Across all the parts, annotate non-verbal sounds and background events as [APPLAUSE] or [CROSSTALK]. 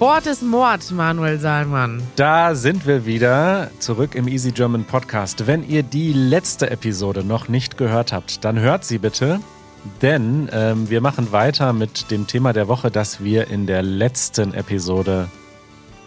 Sport ist Mord, Manuel Salmann. Da sind wir wieder zurück im Easy German Podcast. Wenn ihr die letzte Episode noch nicht gehört habt, dann hört sie bitte. Denn ähm, wir machen weiter mit dem Thema der Woche, das wir in der letzten Episode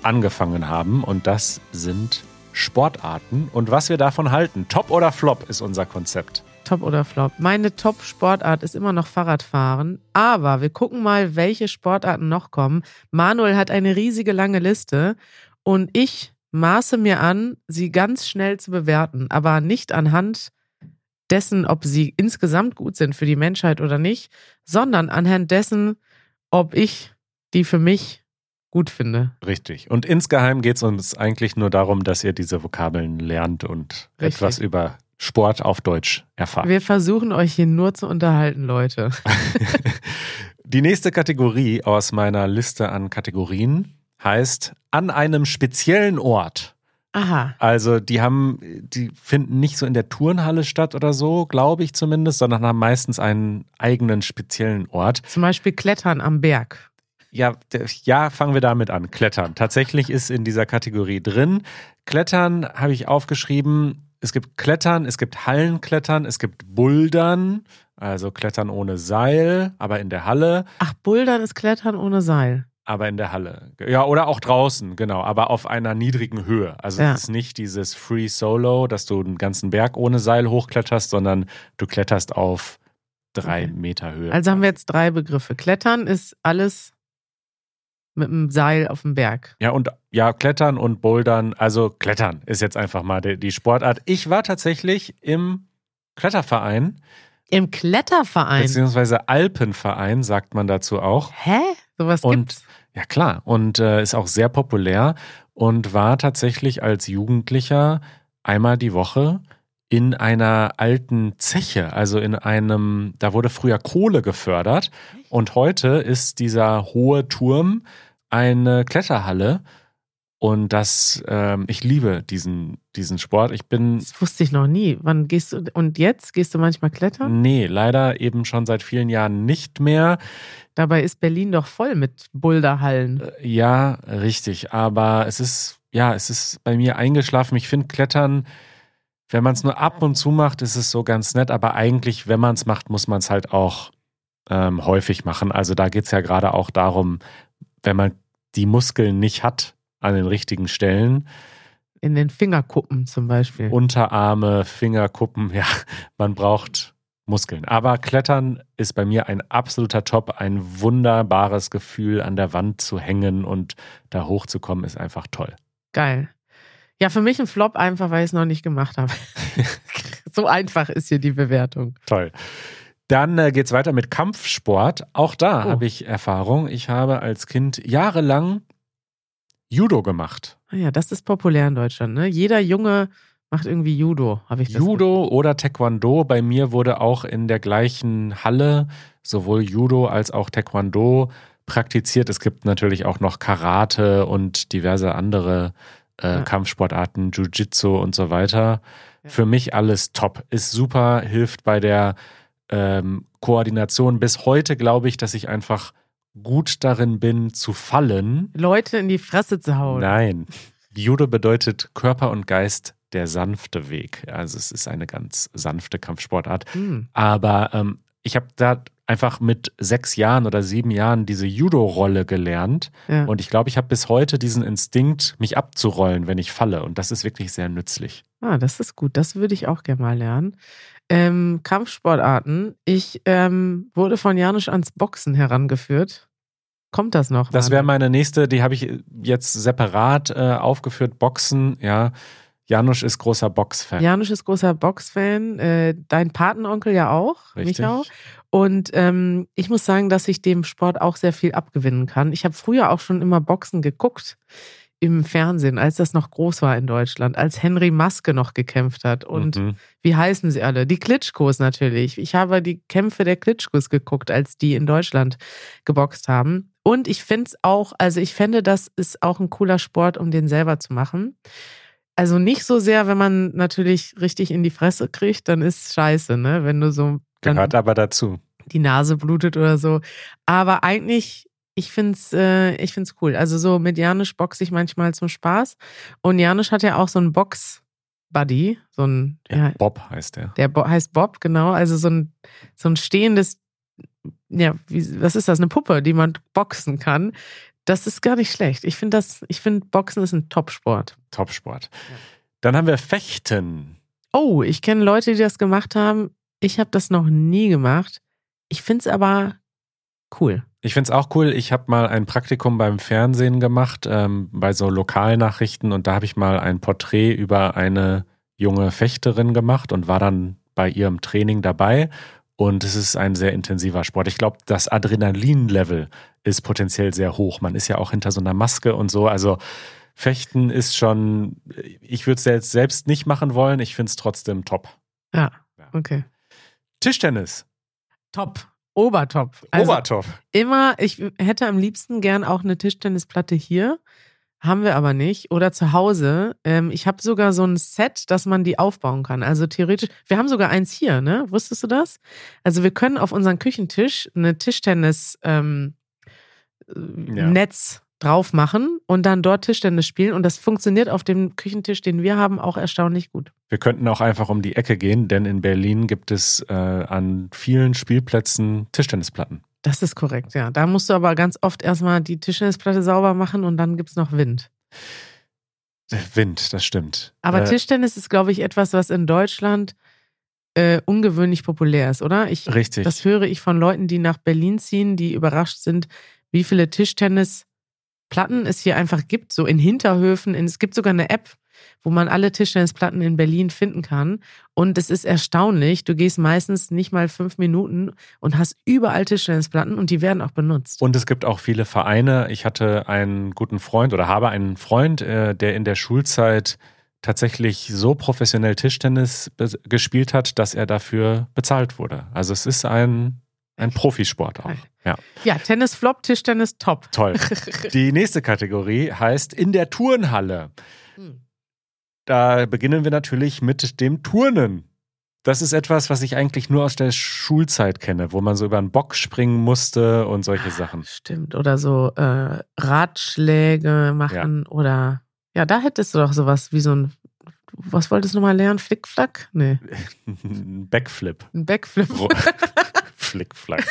angefangen haben. Und das sind Sportarten und was wir davon halten. Top oder Flop ist unser Konzept. Top oder Flop? Meine Top-Sportart ist immer noch Fahrradfahren. Aber wir gucken mal, welche Sportarten noch kommen. Manuel hat eine riesige lange Liste und ich maße mir an, sie ganz schnell zu bewerten, aber nicht anhand dessen, ob sie insgesamt gut sind für die Menschheit oder nicht, sondern anhand dessen, ob ich die für mich gut finde. Richtig. Und insgeheim geht es uns eigentlich nur darum, dass ihr diese Vokabeln lernt und Richtig. etwas über Sport auf Deutsch erfahrt. Wir versuchen euch hier nur zu unterhalten, Leute. [LAUGHS] Die nächste Kategorie aus meiner Liste an Kategorien heißt an einem speziellen Ort. Aha. Also die haben, die finden nicht so in der Turnhalle statt oder so, glaube ich zumindest, sondern haben meistens einen eigenen speziellen Ort. Zum Beispiel Klettern am Berg. Ja, ja, fangen wir damit an. Klettern. Tatsächlich ist in dieser Kategorie drin. Klettern habe ich aufgeschrieben. Es gibt Klettern, es gibt Hallenklettern, es gibt Bouldern, also Klettern ohne Seil, aber in der Halle. Ach, Bouldern ist Klettern ohne Seil. Aber in der Halle. Ja, oder auch draußen, genau, aber auf einer niedrigen Höhe. Also ja. es ist nicht dieses Free Solo, dass du einen ganzen Berg ohne Seil hochkletterst, sondern du kletterst auf drei okay. Meter Höhe. Also haben wir jetzt drei Begriffe. Klettern ist alles mit einem Seil auf dem Berg. Ja, und ja, Klettern und Bouldern, also Klettern ist jetzt einfach mal die, die Sportart. Ich war tatsächlich im Kletterverein. Im Kletterverein? Beziehungsweise Alpenverein, sagt man dazu auch. Hä? Sowas und, gibt's? Ja, klar. Und äh, ist auch sehr populär und war tatsächlich als Jugendlicher einmal die Woche in einer alten Zeche, also in einem, da wurde früher Kohle gefördert und heute ist dieser hohe Turm eine Kletterhalle und das, ähm, ich liebe diesen, diesen Sport. Ich bin. Das wusste ich noch nie. Wann gehst du, und jetzt gehst du manchmal klettern? Nee, leider eben schon seit vielen Jahren nicht mehr. Dabei ist Berlin doch voll mit Boulderhallen. Äh, ja, richtig. Aber es ist, ja, es ist bei mir eingeschlafen. Ich finde Klettern, wenn man es nur ab und zu macht, ist es so ganz nett, aber eigentlich, wenn man es macht, muss man es halt auch ähm, häufig machen. Also da geht es ja gerade auch darum, wenn man die Muskeln nicht hat an den richtigen Stellen. In den Fingerkuppen zum Beispiel. Unterarme, Fingerkuppen, [LAUGHS] ja, man braucht Muskeln. Aber Klettern ist bei mir ein absoluter Top, ein wunderbares Gefühl, an der Wand zu hängen und da hochzukommen, ist einfach toll. Geil. Ja, für mich ein Flop einfach, weil ich es noch nicht gemacht habe. [LAUGHS] so einfach ist hier die Bewertung. Toll. Dann äh, geht es weiter mit Kampfsport. Auch da oh. habe ich Erfahrung. Ich habe als Kind jahrelang Judo gemacht. Ah ja, das ist populär in Deutschland. Ne? Jeder Junge macht irgendwie Judo, habe ich das Judo oder Taekwondo. Bei mir wurde auch in der gleichen Halle sowohl Judo als auch Taekwondo praktiziert. Es gibt natürlich auch noch Karate und diverse andere äh, ja. Kampfsportarten, Jiu-Jitsu und so weiter. Ja. Für mich alles top. Ist super, hilft bei der ähm, Koordination. Bis heute glaube ich, dass ich einfach gut darin bin, zu fallen. Leute in die Fresse zu hauen. Nein. Judo bedeutet Körper und Geist der sanfte Weg. Also es ist eine ganz sanfte Kampfsportart. Hm. Aber ähm, ich habe da einfach mit sechs Jahren oder sieben Jahren diese Judo-Rolle gelernt. Ja. Und ich glaube, ich habe bis heute diesen Instinkt, mich abzurollen, wenn ich falle. Und das ist wirklich sehr nützlich. Ah, das ist gut. Das würde ich auch gerne mal lernen. Ähm, Kampfsportarten. Ich ähm, wurde von Janusz ans Boxen herangeführt. Kommt das noch? Das wäre meine nächste, die habe ich jetzt separat äh, aufgeführt. Boxen, ja. Janusz ist großer Boxfan. Janusz ist großer Boxfan. Äh, dein Patenonkel ja auch, Richtig. Michau. Und ähm, ich muss sagen, dass ich dem Sport auch sehr viel abgewinnen kann. Ich habe früher auch schon immer Boxen geguckt im Fernsehen, als das noch groß war in Deutschland, als Henry Maske noch gekämpft hat. Und mhm. wie heißen sie alle? Die Klitschkos natürlich. Ich habe die Kämpfe der Klitschkos geguckt, als die in Deutschland geboxt haben. Und ich finde es auch, also ich fände, das ist auch ein cooler Sport, um den selber zu machen. Also nicht so sehr, wenn man natürlich richtig in die Fresse kriegt, dann ist scheiße, ne? Wenn du so. Gehört aber dazu. Die Nase blutet oder so. Aber eigentlich ich finde es äh, ich find's cool. Also so mit Janisch boxe ich manchmal zum Spaß. Und Janisch hat ja auch so einen Box-Buddy. So ein, ja, ja, Bob heißt der. Der Bo heißt Bob, genau. Also so ein, so ein stehendes, ja, wie, was ist das? Eine Puppe, die man boxen kann. Das ist gar nicht schlecht. Ich finde das, ich finde Boxen ist ein Topsport. Topsport. Ja. Dann haben wir Fechten. Oh, ich kenne Leute, die das gemacht haben. Ich habe das noch nie gemacht. Ich finde es aber cool. Ich finde es auch cool. Ich habe mal ein Praktikum beim Fernsehen gemacht, ähm, bei so Lokalnachrichten und da habe ich mal ein Porträt über eine junge Fechterin gemacht und war dann bei ihrem Training dabei. Und es ist ein sehr intensiver Sport. Ich glaube, das Adrenalin-Level ist potenziell sehr hoch. Man ist ja auch hinter so einer Maske und so. Also Fechten ist schon, ich würde es jetzt selbst nicht machen wollen. Ich finde es trotzdem top. Ja, okay. Tischtennis. Top. Obertop. Also Obertop. Immer, ich hätte am liebsten gern auch eine Tischtennisplatte hier. Haben wir aber nicht. Oder zu Hause. Ähm, ich habe sogar so ein Set, dass man die aufbauen kann. Also theoretisch, wir haben sogar eins hier, ne? Wusstest du das? Also wir können auf unseren Küchentisch eine Tischtennis ähm, ja. Netz drauf machen und dann dort Tischtennis spielen. Und das funktioniert auf dem Küchentisch, den wir haben, auch erstaunlich gut. Wir könnten auch einfach um die Ecke gehen, denn in Berlin gibt es äh, an vielen Spielplätzen Tischtennisplatten. Das ist korrekt, ja. Da musst du aber ganz oft erstmal die Tischtennisplatte sauber machen und dann gibt es noch Wind. Wind, das stimmt. Aber äh, Tischtennis ist, glaube ich, etwas, was in Deutschland äh, ungewöhnlich populär ist, oder? Ich, Richtig. Das höre ich von Leuten, die nach Berlin ziehen, die überrascht sind, wie viele Tischtennis Platten es hier einfach gibt, so in Hinterhöfen. es gibt sogar eine App, wo man alle Tischtennisplatten in Berlin finden kann. Und es ist erstaunlich, du gehst meistens nicht mal fünf Minuten und hast überall Tischtennisplatten und die werden auch benutzt. Und es gibt auch viele Vereine. Ich hatte einen guten Freund oder habe einen Freund, äh, der in der Schulzeit tatsächlich so professionell Tischtennis gespielt hat, dass er dafür bezahlt wurde. Also es ist ein ein Profisport auch. Ja, ja Tennis Flop, Tischtennis Top. Toll. [LAUGHS] Die nächste Kategorie heißt in der Turnhalle. Da beginnen wir natürlich mit dem Turnen. Das ist etwas, was ich eigentlich nur aus der Schulzeit kenne, wo man so über einen Bock springen musste und solche ah, Sachen. Stimmt. Oder so äh, Ratschläge machen ja. oder ja, da hättest du doch sowas wie so ein was wolltest du nochmal lernen? Flickflack? Nee. Ein [LAUGHS] Backflip. Ein Backflip. [LAUGHS] Flickflack.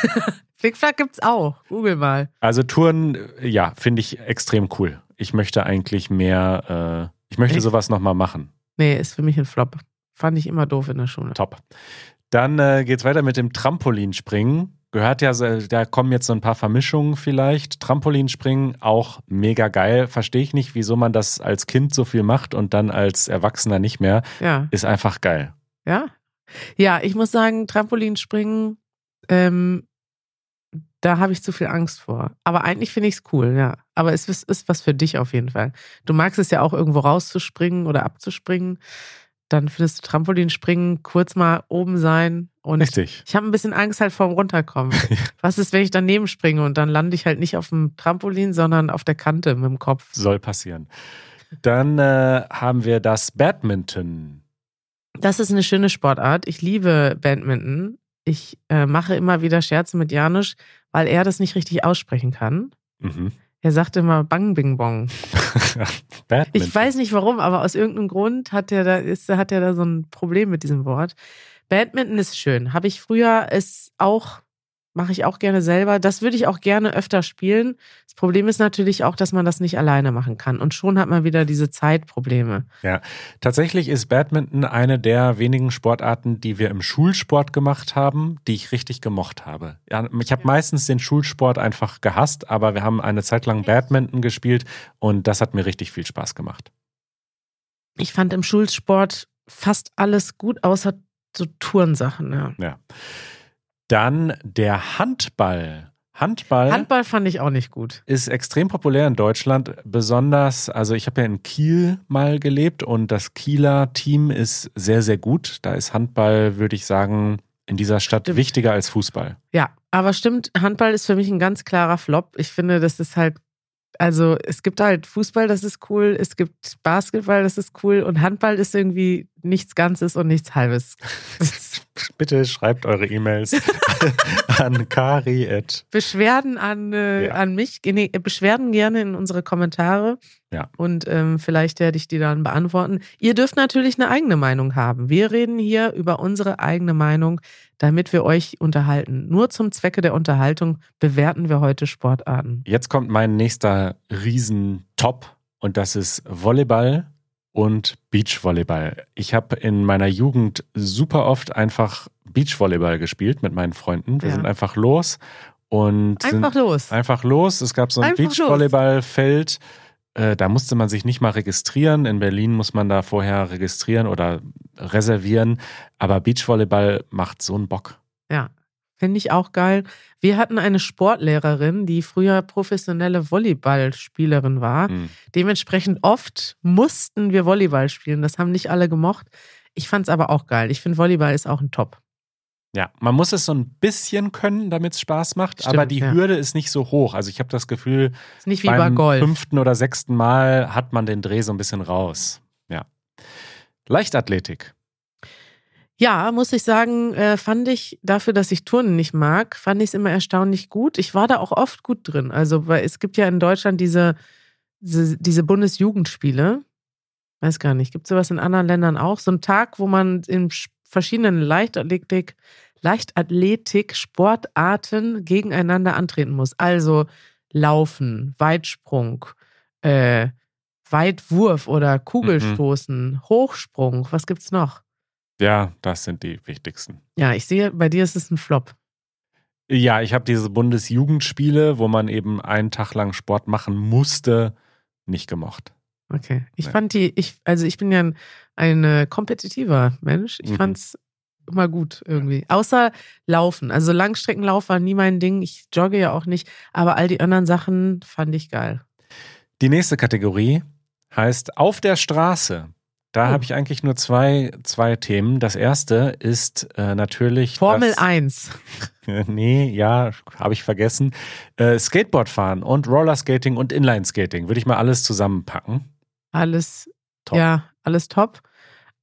Flickflack gibt's auch. Google mal. Also Touren, ja, finde ich extrem cool. Ich möchte eigentlich mehr, äh, ich möchte nee. sowas nochmal machen. Nee, ist für mich ein Flop. Fand ich immer doof in der Schule. Top. Dann äh, geht's weiter mit dem Trampolinspringen. Gehört ja, da kommen jetzt so ein paar Vermischungen vielleicht. Trampolinspringen, auch mega geil. Verstehe ich nicht, wieso man das als Kind so viel macht und dann als Erwachsener nicht mehr. Ja. Ist einfach geil. Ja. Ja, ich muss sagen, Trampolinspringen ähm, da habe ich zu viel Angst vor. Aber eigentlich finde ich es cool, ja. Aber es ist, ist was für dich auf jeden Fall. Du magst es ja auch irgendwo rauszuspringen oder abzuspringen. Dann findest du Trampolinspringen, kurz mal oben sein. Und Richtig. Ich habe ein bisschen Angst halt vorm Runterkommen. [LAUGHS] was ist, wenn ich daneben springe und dann lande ich halt nicht auf dem Trampolin, sondern auf der Kante mit dem Kopf? Soll passieren. Dann äh, haben wir das Badminton. Das ist eine schöne Sportart. Ich liebe Badminton ich äh, mache immer wieder Scherze mit Janusz, weil er das nicht richtig aussprechen kann. Mhm. Er sagt immer Bang Bing Bong. [LAUGHS] ich weiß nicht warum, aber aus irgendeinem Grund hat er da, ist, hat er da so ein Problem mit diesem Wort. Badminton ist schön. Habe ich früher es auch mache ich auch gerne selber. Das würde ich auch gerne öfter spielen. Das Problem ist natürlich auch, dass man das nicht alleine machen kann. Und schon hat man wieder diese Zeitprobleme. Ja, tatsächlich ist Badminton eine der wenigen Sportarten, die wir im Schulsport gemacht haben, die ich richtig gemocht habe. Ich habe ja. meistens den Schulsport einfach gehasst, aber wir haben eine Zeit lang Badminton gespielt und das hat mir richtig viel Spaß gemacht. Ich fand im Schulsport fast alles gut, außer so Tourensachen. Ja. ja. Dann der Handball. Handball. Handball fand ich auch nicht gut. Ist extrem populär in Deutschland. Besonders, also ich habe ja in Kiel mal gelebt und das Kieler Team ist sehr, sehr gut. Da ist Handball, würde ich sagen, in dieser Stadt stimmt. wichtiger als Fußball. Ja, aber stimmt, Handball ist für mich ein ganz klarer Flop. Ich finde, das ist halt, also es gibt halt Fußball, das ist cool, es gibt Basketball, das ist cool und Handball ist irgendwie nichts Ganzes und nichts Halbes. [LAUGHS] Bitte schreibt eure E-Mails [LAUGHS] an Kari. Beschwerden an, äh, ja. an mich. Nee, Beschwerden gerne in unsere Kommentare. Ja. Und ähm, vielleicht werde ich die dann beantworten. Ihr dürft natürlich eine eigene Meinung haben. Wir reden hier über unsere eigene Meinung, damit wir euch unterhalten. Nur zum Zwecke der Unterhaltung bewerten wir heute Sportarten. Jetzt kommt mein nächster Riesentop und das ist Volleyball und Beachvolleyball. Ich habe in meiner Jugend super oft einfach Beachvolleyball gespielt mit meinen Freunden. Wir ja. sind einfach los und einfach los. Einfach los. Es gab so ein Beachvolleyballfeld. Äh, da musste man sich nicht mal registrieren. In Berlin muss man da vorher registrieren oder reservieren. Aber Beachvolleyball macht so einen Bock. Ja, Finde ich auch geil. Wir hatten eine Sportlehrerin, die früher professionelle Volleyballspielerin war. Mhm. Dementsprechend oft mussten wir Volleyball spielen. Das haben nicht alle gemocht. Ich fand es aber auch geil. Ich finde, Volleyball ist auch ein Top. Ja, man muss es so ein bisschen können, damit es Spaß macht, Stimmt, aber die ja. Hürde ist nicht so hoch. Also ich habe das Gefühl, ist nicht wie beim bei fünften oder sechsten Mal hat man den Dreh so ein bisschen raus. Ja. Leichtathletik. Ja, muss ich sagen, äh, fand ich dafür, dass ich Turnen nicht mag, fand ich es immer erstaunlich gut. Ich war da auch oft gut drin. Also, weil es gibt ja in Deutschland diese, diese, diese Bundesjugendspiele. Weiß gar nicht, gibt es sowas in anderen Ländern auch? So ein Tag, wo man in verschiedenen Leichtathletik, Leichtathletik-Sportarten gegeneinander antreten muss. Also Laufen, Weitsprung, äh, Weitwurf oder Kugelstoßen, mhm. Hochsprung. Was gibt's noch? Ja, das sind die wichtigsten. Ja, ich sehe, bei dir ist es ein Flop. Ja, ich habe diese Bundesjugendspiele, wo man eben einen Tag lang Sport machen musste, nicht gemocht. Okay. Ich nee. fand die, ich, also ich bin ja ein, ein äh, kompetitiver Mensch. Ich mhm. es immer gut irgendwie. Außer Laufen. Also Langstreckenlauf war nie mein Ding. Ich jogge ja auch nicht. Aber all die anderen Sachen fand ich geil. Die nächste Kategorie heißt Auf der Straße. Da habe ich eigentlich nur zwei, zwei Themen. Das erste ist äh, natürlich. Formel das, 1. [LAUGHS] nee, ja, habe ich vergessen. Äh, Skateboard fahren und Rollerskating und Inlineskating. Würde ich mal alles zusammenpacken. Alles top. Ja, alles top.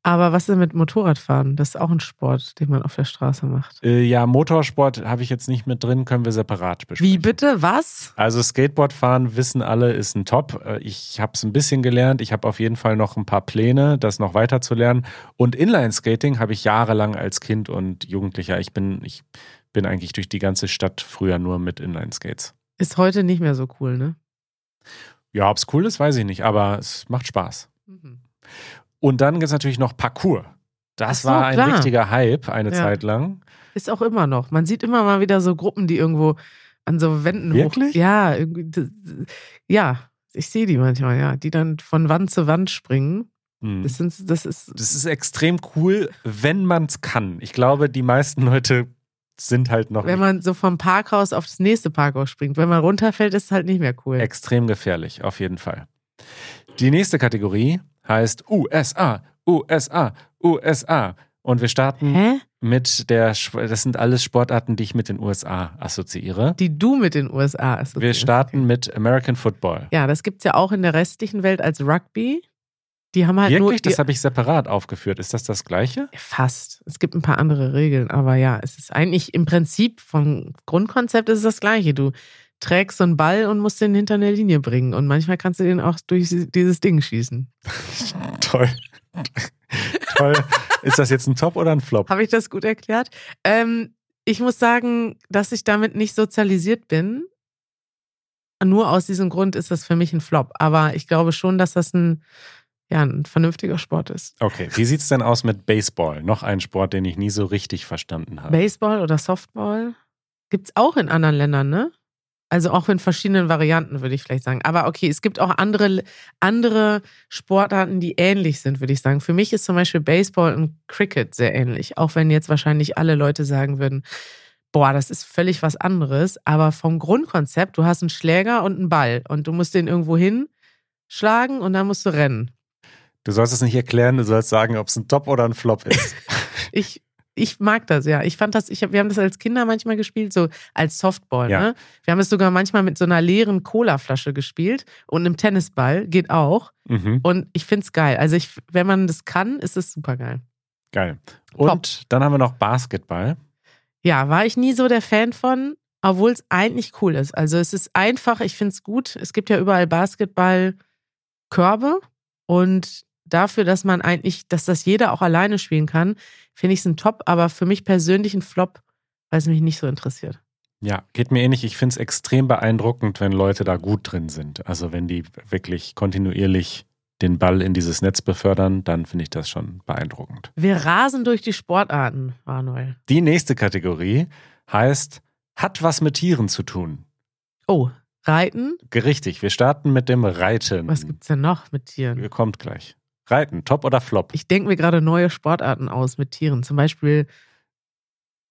Aber was ist mit Motorradfahren? Das ist auch ein Sport, den man auf der Straße macht. Äh, ja, Motorsport habe ich jetzt nicht mit drin, können wir separat besprechen. Wie bitte? Was? Also Skateboardfahren, wissen alle, ist ein Top. Äh, ich habe es ein bisschen gelernt. Ich habe auf jeden Fall noch ein paar Pläne, das noch weiter zu lernen. Und Inline-Skating habe ich jahrelang als Kind und Jugendlicher. Ich bin, ich bin eigentlich durch die ganze Stadt früher nur mit Inline-Skates. Ist heute nicht mehr so cool, ne? Ja, ob es cool ist, weiß ich nicht, aber es macht Spaß. Mhm. Und dann gibt es natürlich noch Parkour. Das so, war ein klar. richtiger Hype eine ja. Zeit lang. Ist auch immer noch. Man sieht immer mal wieder so Gruppen, die irgendwo an so Wänden Wirklich? hoch. Ja, ja, ich sehe die manchmal, ja, die dann von Wand zu Wand springen. Hm. Das, sind, das, ist das ist extrem cool, wenn man es kann. Ich glaube, die meisten Leute sind halt noch. Wenn man so vom Parkhaus auf das nächste Parkhaus springt. Wenn man runterfällt, ist es halt nicht mehr cool. Extrem gefährlich, auf jeden Fall. Die nächste Kategorie heißt USA, USA, USA. Und wir starten Hä? mit der, das sind alles Sportarten, die ich mit den USA assoziiere. Die du mit den USA assoziierst. Wir starten mit American Football. Ja, das gibt es ja auch in der restlichen Welt als Rugby. Die haben halt Wirklich? nur. Das habe ich separat aufgeführt. Ist das das Gleiche? Fast. Es gibt ein paar andere Regeln, aber ja, es ist eigentlich im Prinzip vom Grundkonzept ist es das Gleiche. Du trägst so einen Ball und musst den hinter eine Linie bringen. Und manchmal kannst du den auch durch dieses Ding schießen. [LAUGHS] Toll. Toll. Ist das jetzt ein Top oder ein Flop? Habe ich das gut erklärt? Ähm, ich muss sagen, dass ich damit nicht sozialisiert bin. Nur aus diesem Grund ist das für mich ein Flop. Aber ich glaube schon, dass das ein, ja, ein vernünftiger Sport ist. Okay, wie sieht es denn aus mit Baseball? Noch ein Sport, den ich nie so richtig verstanden habe. Baseball oder Softball? Gibt es auch in anderen Ländern, ne? Also auch in verschiedenen Varianten, würde ich vielleicht sagen. Aber okay, es gibt auch andere, andere Sportarten, die ähnlich sind, würde ich sagen. Für mich ist zum Beispiel Baseball und Cricket sehr ähnlich. Auch wenn jetzt wahrscheinlich alle Leute sagen würden, boah, das ist völlig was anderes. Aber vom Grundkonzept, du hast einen Schläger und einen Ball und du musst den irgendwo hinschlagen und dann musst du rennen. Du sollst es nicht erklären, du sollst sagen, ob es ein Top oder ein Flop ist. [LAUGHS] ich Ich mag das, ja. Ich fand das, ich hab, wir haben das als Kinder manchmal gespielt, so als Softball. Ja. Ne? Wir haben es sogar manchmal mit so einer leeren Colaflasche gespielt und einem Tennisball, geht auch. Mhm. Und ich finde es geil. Also ich, wenn man das kann, ist es super geil. Geil. Und Top. dann haben wir noch Basketball. Ja, war ich nie so der Fan von, obwohl es eigentlich cool ist. Also es ist einfach, ich finde es gut. Es gibt ja überall Basketballkörbe und dafür, dass man eigentlich, dass das jeder auch alleine spielen kann, finde ich es ein Top, aber für mich persönlich ein Flop, weil es mich nicht so interessiert. Ja, geht mir ähnlich. Ich finde es extrem beeindruckend, wenn Leute da gut drin sind. Also wenn die wirklich kontinuierlich den Ball in dieses Netz befördern, dann finde ich das schon beeindruckend. Wir rasen durch die Sportarten, Manuel. Die nächste Kategorie heißt, hat was mit Tieren zu tun. Oh, Reiten? Richtig, wir starten mit dem Reiten. Was gibt es denn noch mit Tieren? Kommt gleich. Reiten, top oder flop? Ich denke mir gerade neue Sportarten aus mit Tieren. Zum Beispiel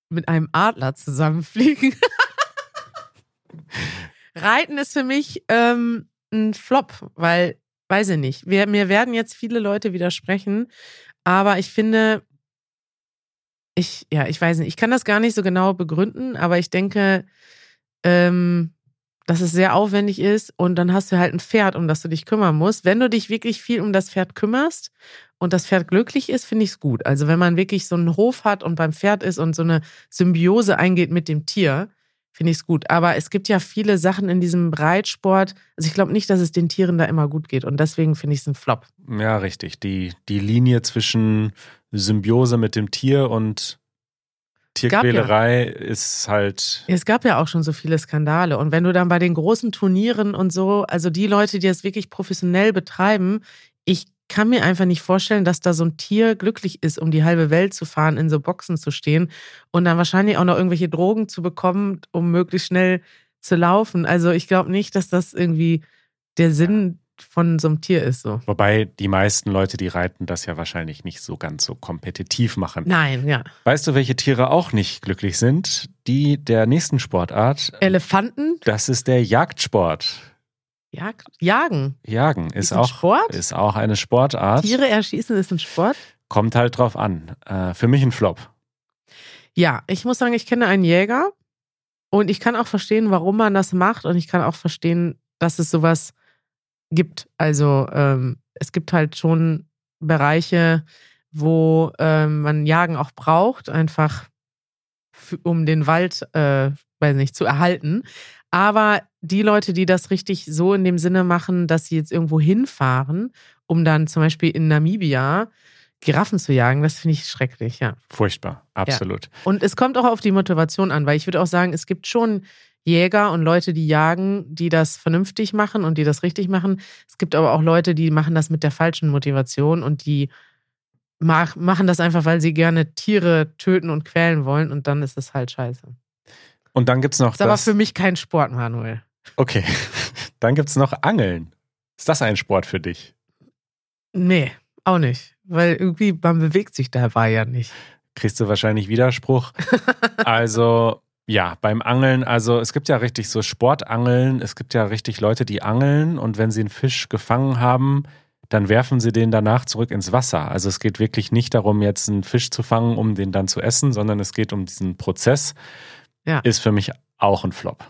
mit einem Adler zusammenfliegen. [LAUGHS] Reiten ist für mich ähm, ein Flop, weil weiß ich nicht. Wir, mir werden jetzt viele Leute widersprechen, aber ich finde, ich, ja, ich weiß nicht, ich kann das gar nicht so genau begründen, aber ich denke, ähm, dass es sehr aufwendig ist und dann hast du halt ein Pferd, um das du dich kümmern musst. Wenn du dich wirklich viel um das Pferd kümmerst und das Pferd glücklich ist, finde ich es gut. Also wenn man wirklich so einen Hof hat und beim Pferd ist und so eine Symbiose eingeht mit dem Tier, finde ich es gut. Aber es gibt ja viele Sachen in diesem Reitsport. Also ich glaube nicht, dass es den Tieren da immer gut geht. Und deswegen finde ich es ein Flop. Ja, richtig. Die, die Linie zwischen Symbiose mit dem Tier und Tierquälerei ja, ist halt. Es gab ja auch schon so viele Skandale. Und wenn du dann bei den großen Turnieren und so, also die Leute, die das wirklich professionell betreiben, ich kann mir einfach nicht vorstellen, dass da so ein Tier glücklich ist, um die halbe Welt zu fahren, in so Boxen zu stehen und dann wahrscheinlich auch noch irgendwelche Drogen zu bekommen, um möglichst schnell zu laufen. Also ich glaube nicht, dass das irgendwie der Sinn von so einem Tier ist so. Wobei die meisten Leute, die reiten, das ja wahrscheinlich nicht so ganz so kompetitiv machen. Nein, ja. Weißt du, welche Tiere auch nicht glücklich sind? Die der nächsten Sportart. Elefanten? Das ist der Jagdsport. Jag Jagen. Jagen ist, ist auch, Sport? ist auch eine Sportart. Tiere erschießen ist ein Sport? Kommt halt drauf an. Äh, für mich ein Flop. Ja, ich muss sagen, ich kenne einen Jäger und ich kann auch verstehen, warum man das macht und ich kann auch verstehen, dass es sowas gibt. Also ähm, es gibt halt schon Bereiche, wo ähm, man Jagen auch braucht, einfach um den Wald, äh, weiß nicht, zu erhalten. Aber die Leute, die das richtig so in dem Sinne machen, dass sie jetzt irgendwo hinfahren, um dann zum Beispiel in Namibia Giraffen zu jagen, das finde ich schrecklich, ja. Furchtbar, absolut. Ja. Und es kommt auch auf die Motivation an, weil ich würde auch sagen, es gibt schon Jäger und Leute, die jagen, die das vernünftig machen und die das richtig machen. Es gibt aber auch Leute, die machen das mit der falschen Motivation und die machen das einfach, weil sie gerne Tiere töten und quälen wollen und dann ist das halt scheiße. Und dann gibt es noch. Ist das aber für mich kein Sport, Manuel. Okay. [LAUGHS] Dann gibt es noch Angeln. Ist das ein Sport für dich? Nee, auch nicht. Weil irgendwie, man bewegt sich dabei ja nicht. Kriegst du wahrscheinlich Widerspruch. [LAUGHS] also, ja, beim Angeln, also es gibt ja richtig so Sportangeln, es gibt ja richtig Leute, die angeln und wenn sie einen Fisch gefangen haben, dann werfen sie den danach zurück ins Wasser. Also es geht wirklich nicht darum, jetzt einen Fisch zu fangen, um den dann zu essen, sondern es geht um diesen Prozess ja. ist für mich auch ein Flop.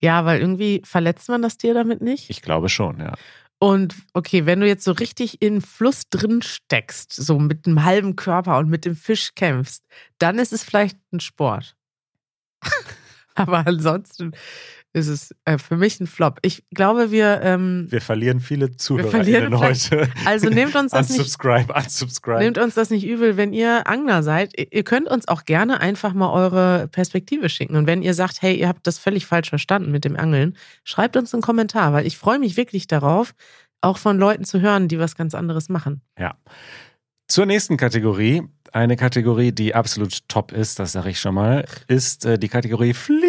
Ja, weil irgendwie verletzt man das Tier damit nicht? Ich glaube schon, ja. Und okay, wenn du jetzt so richtig in Fluss drin steckst, so mit einem halben Körper und mit dem Fisch kämpfst, dann ist es vielleicht ein Sport. [LAUGHS] Aber ansonsten ist es äh, für mich ein Flop. Ich glaube, wir. Ähm, wir verlieren viele ZuhörerInnen heute. Also nehmt uns das unsubscribe, nicht. Unsubscribe. Nehmt uns das nicht übel, wenn ihr Angler seid. Ihr könnt uns auch gerne einfach mal eure Perspektive schicken. Und wenn ihr sagt, hey, ihr habt das völlig falsch verstanden mit dem Angeln, schreibt uns einen Kommentar, weil ich freue mich wirklich darauf, auch von Leuten zu hören, die was ganz anderes machen. Ja. Zur nächsten Kategorie. Eine Kategorie, die absolut top ist, das sage ich schon mal, ist äh, die Kategorie Fliegen.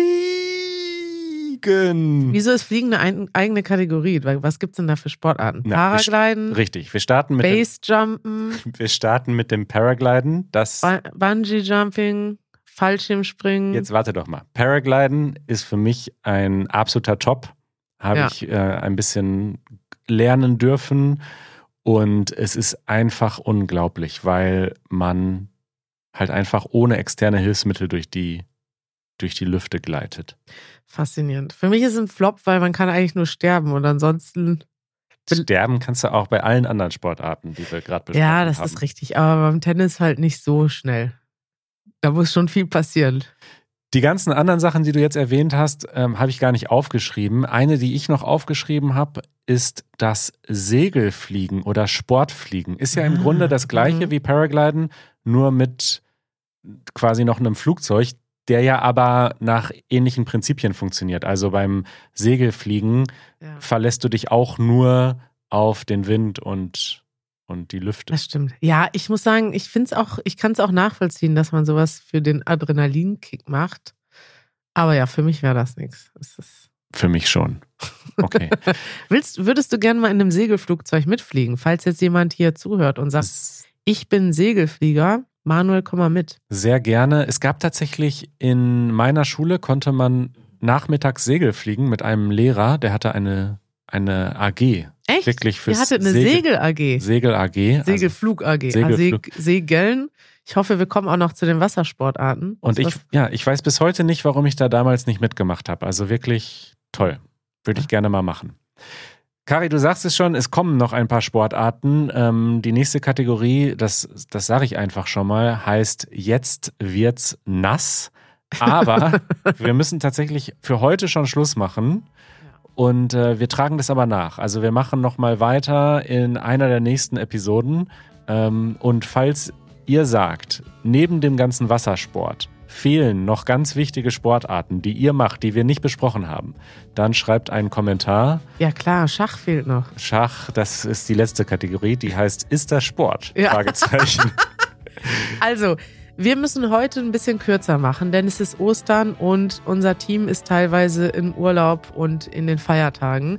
Wieso ist Fliegen eine eigene Kategorie? Was gibt es denn da für Sportarten? Na, Paragliden? Richtig, wir starten mit Basejumpen. [LAUGHS] Wir starten mit dem Paragliden. Das Bungee Jumping, Fallschirmspringen. Jetzt warte doch mal. Paragliden ist für mich ein absoluter Top. Habe ja. ich äh, ein bisschen lernen dürfen und es ist einfach unglaublich, weil man halt einfach ohne externe Hilfsmittel durch die, durch die Lüfte gleitet. Faszinierend. Für mich ist es ein Flop, weil man kann eigentlich nur sterben und ansonsten. Sterben kannst du auch bei allen anderen Sportarten, die wir gerade besprochen haben. Ja, das haben. ist richtig. Aber beim Tennis halt nicht so schnell. Da muss schon viel passieren. Die ganzen anderen Sachen, die du jetzt erwähnt hast, ähm, habe ich gar nicht aufgeschrieben. Eine, die ich noch aufgeschrieben habe, ist das Segelfliegen oder Sportfliegen. Ist ja im ah, Grunde das gleiche mhm. wie Paragliden, nur mit quasi noch einem Flugzeug, der ja aber nach ähnlichen Prinzipien funktioniert. Also beim Segelfliegen ja. verlässt du dich auch nur auf den Wind und und die Lüfte. Das stimmt. Ja, ich muss sagen, ich finde es auch, ich kann es auch nachvollziehen, dass man sowas für den Adrenalinkick macht. Aber ja, für mich wäre das nichts. Für mich schon. Okay. [LAUGHS] Willst, würdest du gerne mal in einem Segelflugzeug mitfliegen, falls jetzt jemand hier zuhört und sagt, ich bin Segelflieger, Manuel, komm mal mit. Sehr gerne. Es gab tatsächlich in meiner Schule, konnte man nachmittags Segel fliegen mit einem Lehrer, der hatte eine, eine AG Echt? Wirklich fürs Ihr hattet eine Segel-AG. Segel-AG. Segelflug-AG. Also Segelflug. Segeln. Ich hoffe, wir kommen auch noch zu den Wassersportarten. Und ich, ja, ich weiß bis heute nicht, warum ich da damals nicht mitgemacht habe. Also wirklich toll. Würde ich gerne mal machen. Kari, du sagst es schon, es kommen noch ein paar Sportarten. Ähm, die nächste Kategorie, das, das sage ich einfach schon mal, heißt Jetzt wird's nass. Aber [LAUGHS] wir müssen tatsächlich für heute schon Schluss machen. Und äh, wir tragen das aber nach. Also wir machen nochmal weiter in einer der nächsten Episoden. Ähm, und falls ihr sagt, neben dem ganzen Wassersport fehlen noch ganz wichtige Sportarten, die ihr macht, die wir nicht besprochen haben, dann schreibt einen Kommentar. Ja klar, Schach fehlt noch. Schach, das ist die letzte Kategorie, die heißt Ist das Sport? Ja. Fragezeichen. [LAUGHS] also, wir müssen heute ein bisschen kürzer machen, denn es ist Ostern und unser Team ist teilweise im Urlaub und in den Feiertagen.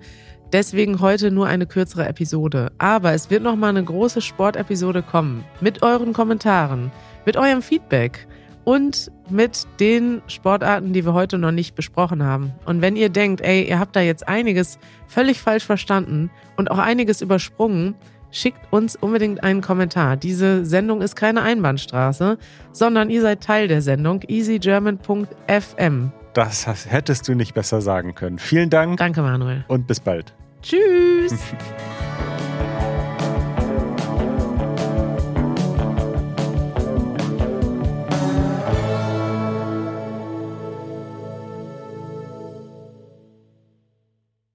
Deswegen heute nur eine kürzere Episode. Aber es wird nochmal eine große Sportepisode kommen. Mit euren Kommentaren, mit eurem Feedback und mit den Sportarten, die wir heute noch nicht besprochen haben. Und wenn ihr denkt, ey, ihr habt da jetzt einiges völlig falsch verstanden und auch einiges übersprungen, schickt uns unbedingt einen Kommentar. Diese Sendung ist keine Einbahnstraße, sondern ihr seid Teil der Sendung easygerman.fm. Das hättest du nicht besser sagen können. Vielen Dank. Danke, Manuel. Und bis bald. Tschüss. [LAUGHS]